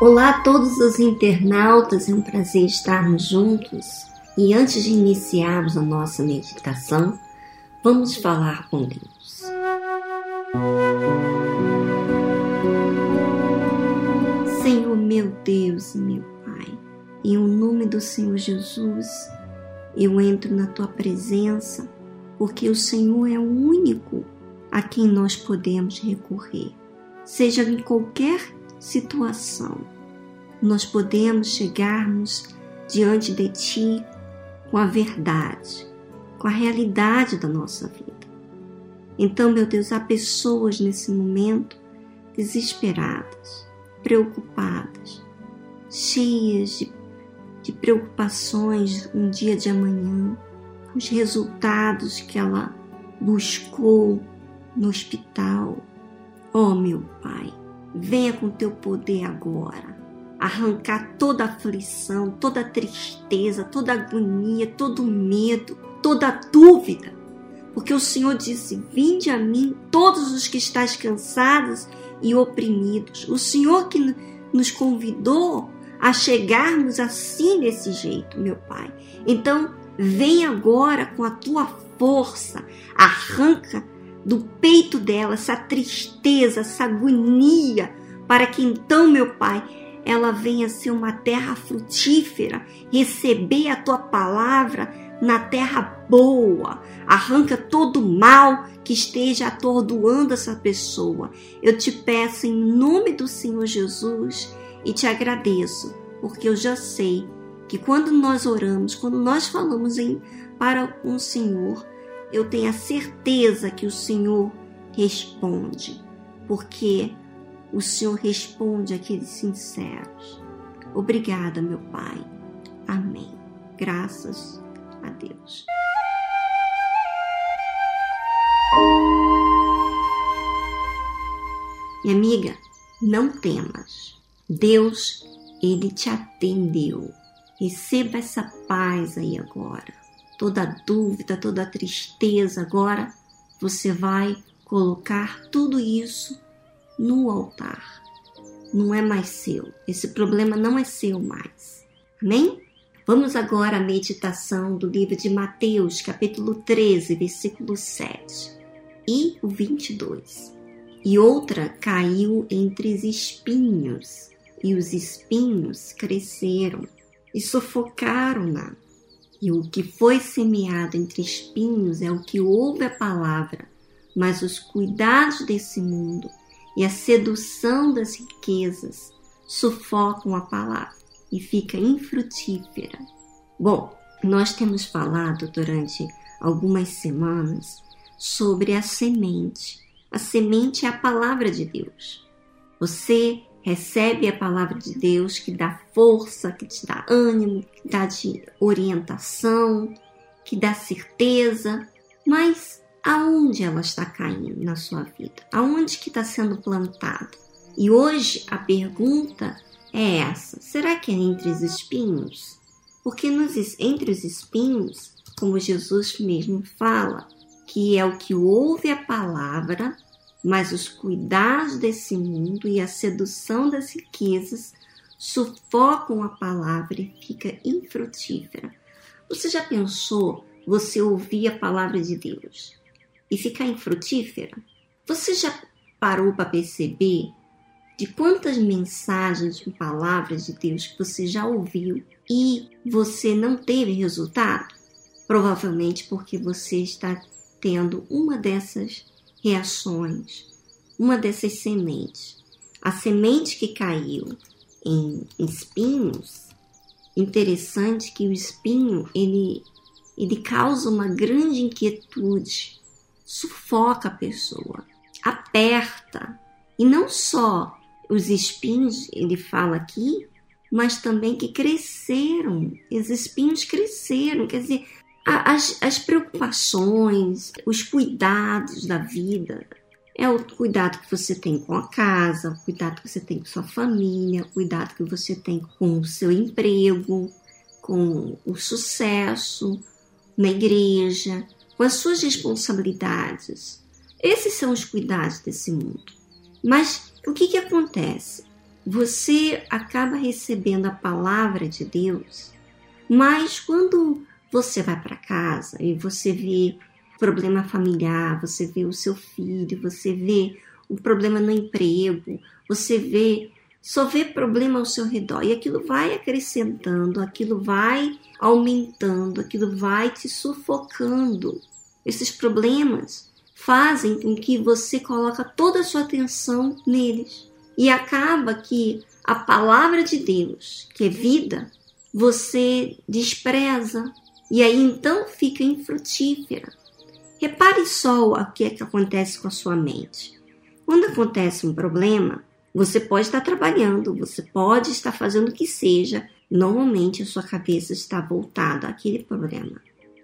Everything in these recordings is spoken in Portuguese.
Olá a todos os internautas, é um prazer estarmos juntos. E antes de iniciarmos a nossa meditação, vamos falar com Deus. Senhor meu Deus e meu Pai, em o nome do Senhor Jesus, eu entro na tua presença, porque o Senhor é o único a quem nós podemos recorrer, seja em qualquer situação. Nós podemos chegarmos diante de Ti com a verdade, com a realidade da nossa vida. Então, meu Deus, há pessoas nesse momento desesperadas, preocupadas, cheias de, de preocupações um dia de amanhã, os resultados que ela buscou no hospital. Oh, meu Pai, Venha com teu poder agora arrancar toda aflição, toda tristeza, toda agonia, todo medo, toda dúvida. Porque o Senhor disse: Vinde a mim, todos os que estáis cansados e oprimidos. O Senhor que nos convidou a chegarmos assim desse jeito, meu Pai. Então, vem agora com a tua força, arranca do peito dela essa tristeza, essa agonia, para que então, meu Pai, ela venha ser uma terra frutífera, receber a tua palavra na terra boa. Arranca todo o mal que esteja atordoando essa pessoa. Eu te peço em nome do Senhor Jesus e te agradeço, porque eu já sei que quando nós oramos, quando nós falamos em para um Senhor, eu tenho a certeza que o Senhor responde, porque o Senhor responde àqueles sinceros. Obrigada, meu Pai. Amém. Graças a Deus. Minha amiga, não temas. Deus, ele te atendeu. Receba essa paz aí agora toda dúvida, toda tristeza, agora você vai colocar tudo isso no altar. Não é mais seu. Esse problema não é seu mais. Amém? Vamos agora à meditação do livro de Mateus, capítulo 13, versículo 7 e o 22. E outra caiu entre os espinhos, e os espinhos cresceram e sufocaram-na. E o que foi semeado entre espinhos é o que ouve a palavra, mas os cuidados desse mundo e a sedução das riquezas sufocam a palavra e fica infrutífera. Bom, nós temos falado durante algumas semanas sobre a semente. A semente é a palavra de Deus. Você recebe a palavra de Deus que dá força, que te dá ânimo, que dá de orientação, que dá certeza, mas aonde ela está caindo na sua vida? Aonde que está sendo plantada? E hoje a pergunta é essa: será que é entre os espinhos? Porque nos, entre os espinhos, como Jesus mesmo fala, que é o que ouve a palavra mas os cuidados desse mundo e a sedução das riquezas sufocam a palavra e fica infrutífera. Você já pensou você ouvir a palavra de Deus e ficar infrutífera? Você já parou para perceber de quantas mensagens de palavras de Deus você já ouviu e você não teve resultado? Provavelmente porque você está tendo uma dessas reações. Uma dessas sementes, a semente que caiu em espinhos, interessante que o espinho ele, ele causa uma grande inquietude, sufoca a pessoa, aperta. E não só os espinhos, ele fala aqui, mas também que cresceram, os espinhos cresceram, quer dizer, as, as preocupações, os cuidados da vida, é o cuidado que você tem com a casa, o cuidado que você tem com sua família, o cuidado que você tem com o seu emprego, com o sucesso na igreja, com as suas responsabilidades. Esses são os cuidados desse mundo. Mas o que, que acontece? você acaba recebendo a palavra de Deus, mas quando você vai para casa e você vê problema familiar, você vê o seu filho, você vê um problema no emprego, você vê só vê problema ao seu redor. E aquilo vai acrescentando, aquilo vai aumentando, aquilo vai te sufocando. Esses problemas fazem com que você coloque toda a sua atenção neles. E acaba que a palavra de Deus, que é vida, você despreza e aí então fica infrutífera. Repare só o que é que acontece com a sua mente. Quando acontece um problema, você pode estar trabalhando, você pode estar fazendo o que seja, normalmente a sua cabeça está voltada àquele problema.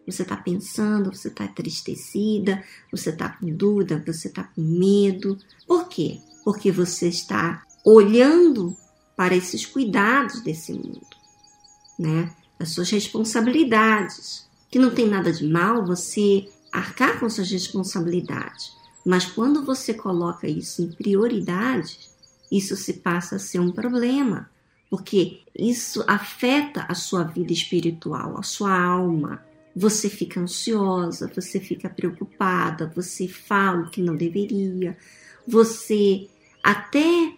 Você está pensando, você está entristecida, você está com dúvida, você está com medo. Por quê? Porque você está olhando para esses cuidados desse mundo, né? As suas responsabilidades. Que não tem nada de mal você arcar com suas responsabilidades. Mas quando você coloca isso em prioridade, isso se passa a ser um problema, porque isso afeta a sua vida espiritual, a sua alma. Você fica ansiosa, você fica preocupada, você fala o que não deveria, você até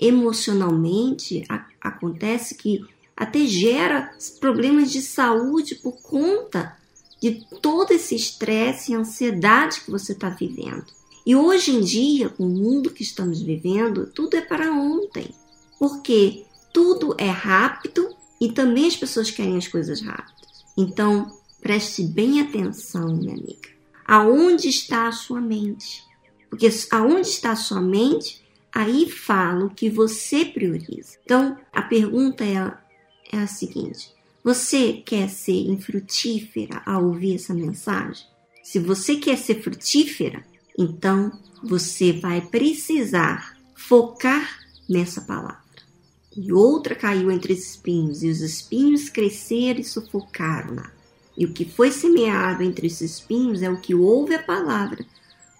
emocionalmente a, acontece que até gera problemas de saúde por conta de todo esse estresse e ansiedade que você está vivendo. E hoje em dia, com o mundo que estamos vivendo, tudo é para ontem. Porque tudo é rápido e também as pessoas querem as coisas rápidas. Então, preste bem atenção, minha amiga. Aonde está a sua mente? Porque aonde está a sua mente, aí fala o que você prioriza. Então, a pergunta é, é a seguinte: você quer ser infrutífera ao ouvir essa mensagem? Se você quer ser frutífera, então você vai precisar focar nessa palavra. E outra caiu entre os espinhos, e os espinhos cresceram e sufocaram-na. E o que foi semeado entre os espinhos é o que ouve a palavra,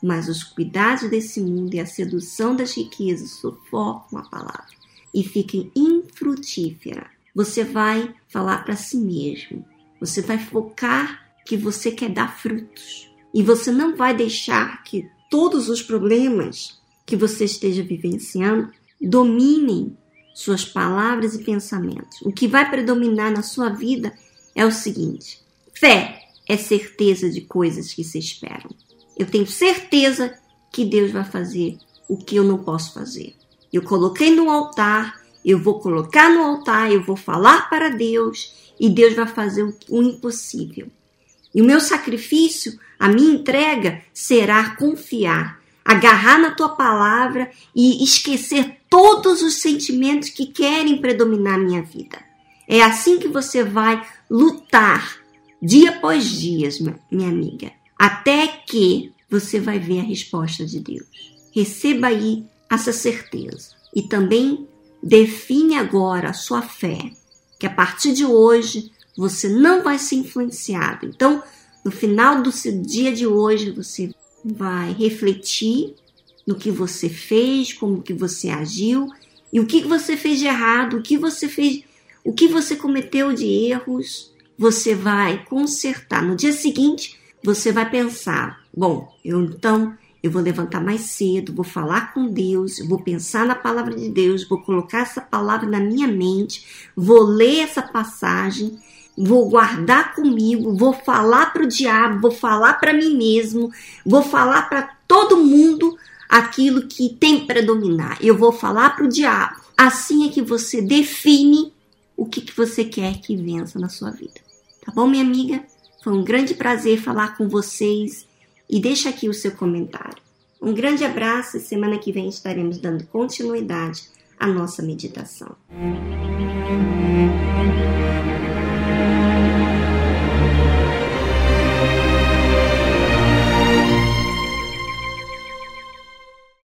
mas os cuidados desse mundo e a sedução das riquezas sufocam a palavra e fica infrutífera. Você vai falar para si mesmo, você vai focar que você quer dar frutos. E você não vai deixar que todos os problemas que você esteja vivenciando dominem suas palavras e pensamentos. O que vai predominar na sua vida é o seguinte: fé é certeza de coisas que se esperam. Eu tenho certeza que Deus vai fazer o que eu não posso fazer. Eu coloquei no altar, eu vou colocar no altar, eu vou falar para Deus e Deus vai fazer o impossível. E o meu sacrifício, a minha entrega será confiar, agarrar na tua palavra e esquecer todos os sentimentos que querem predominar a minha vida. É assim que você vai lutar dia após dia, minha amiga, até que você vai ver a resposta de Deus. Receba aí essa certeza e também define agora a sua fé, que a partir de hoje você não vai ser influenciado. Então, no final do seu dia de hoje, você vai refletir no que você fez, como que você agiu e o que você fez de errado, o que você fez, o que você cometeu de erros, você vai consertar. No dia seguinte, você vai pensar: bom, eu então eu vou levantar mais cedo, vou falar com Deus, vou pensar na palavra de Deus, vou colocar essa palavra na minha mente, vou ler essa passagem vou guardar comigo, vou falar para o diabo, vou falar para mim mesmo, vou falar para todo mundo aquilo que tem que predominar. Eu vou falar para o diabo. Assim é que você define o que, que você quer que vença na sua vida. Tá bom, minha amiga? Foi um grande prazer falar com vocês e deixa aqui o seu comentário. Um grande abraço e semana que vem estaremos dando continuidade à nossa meditação.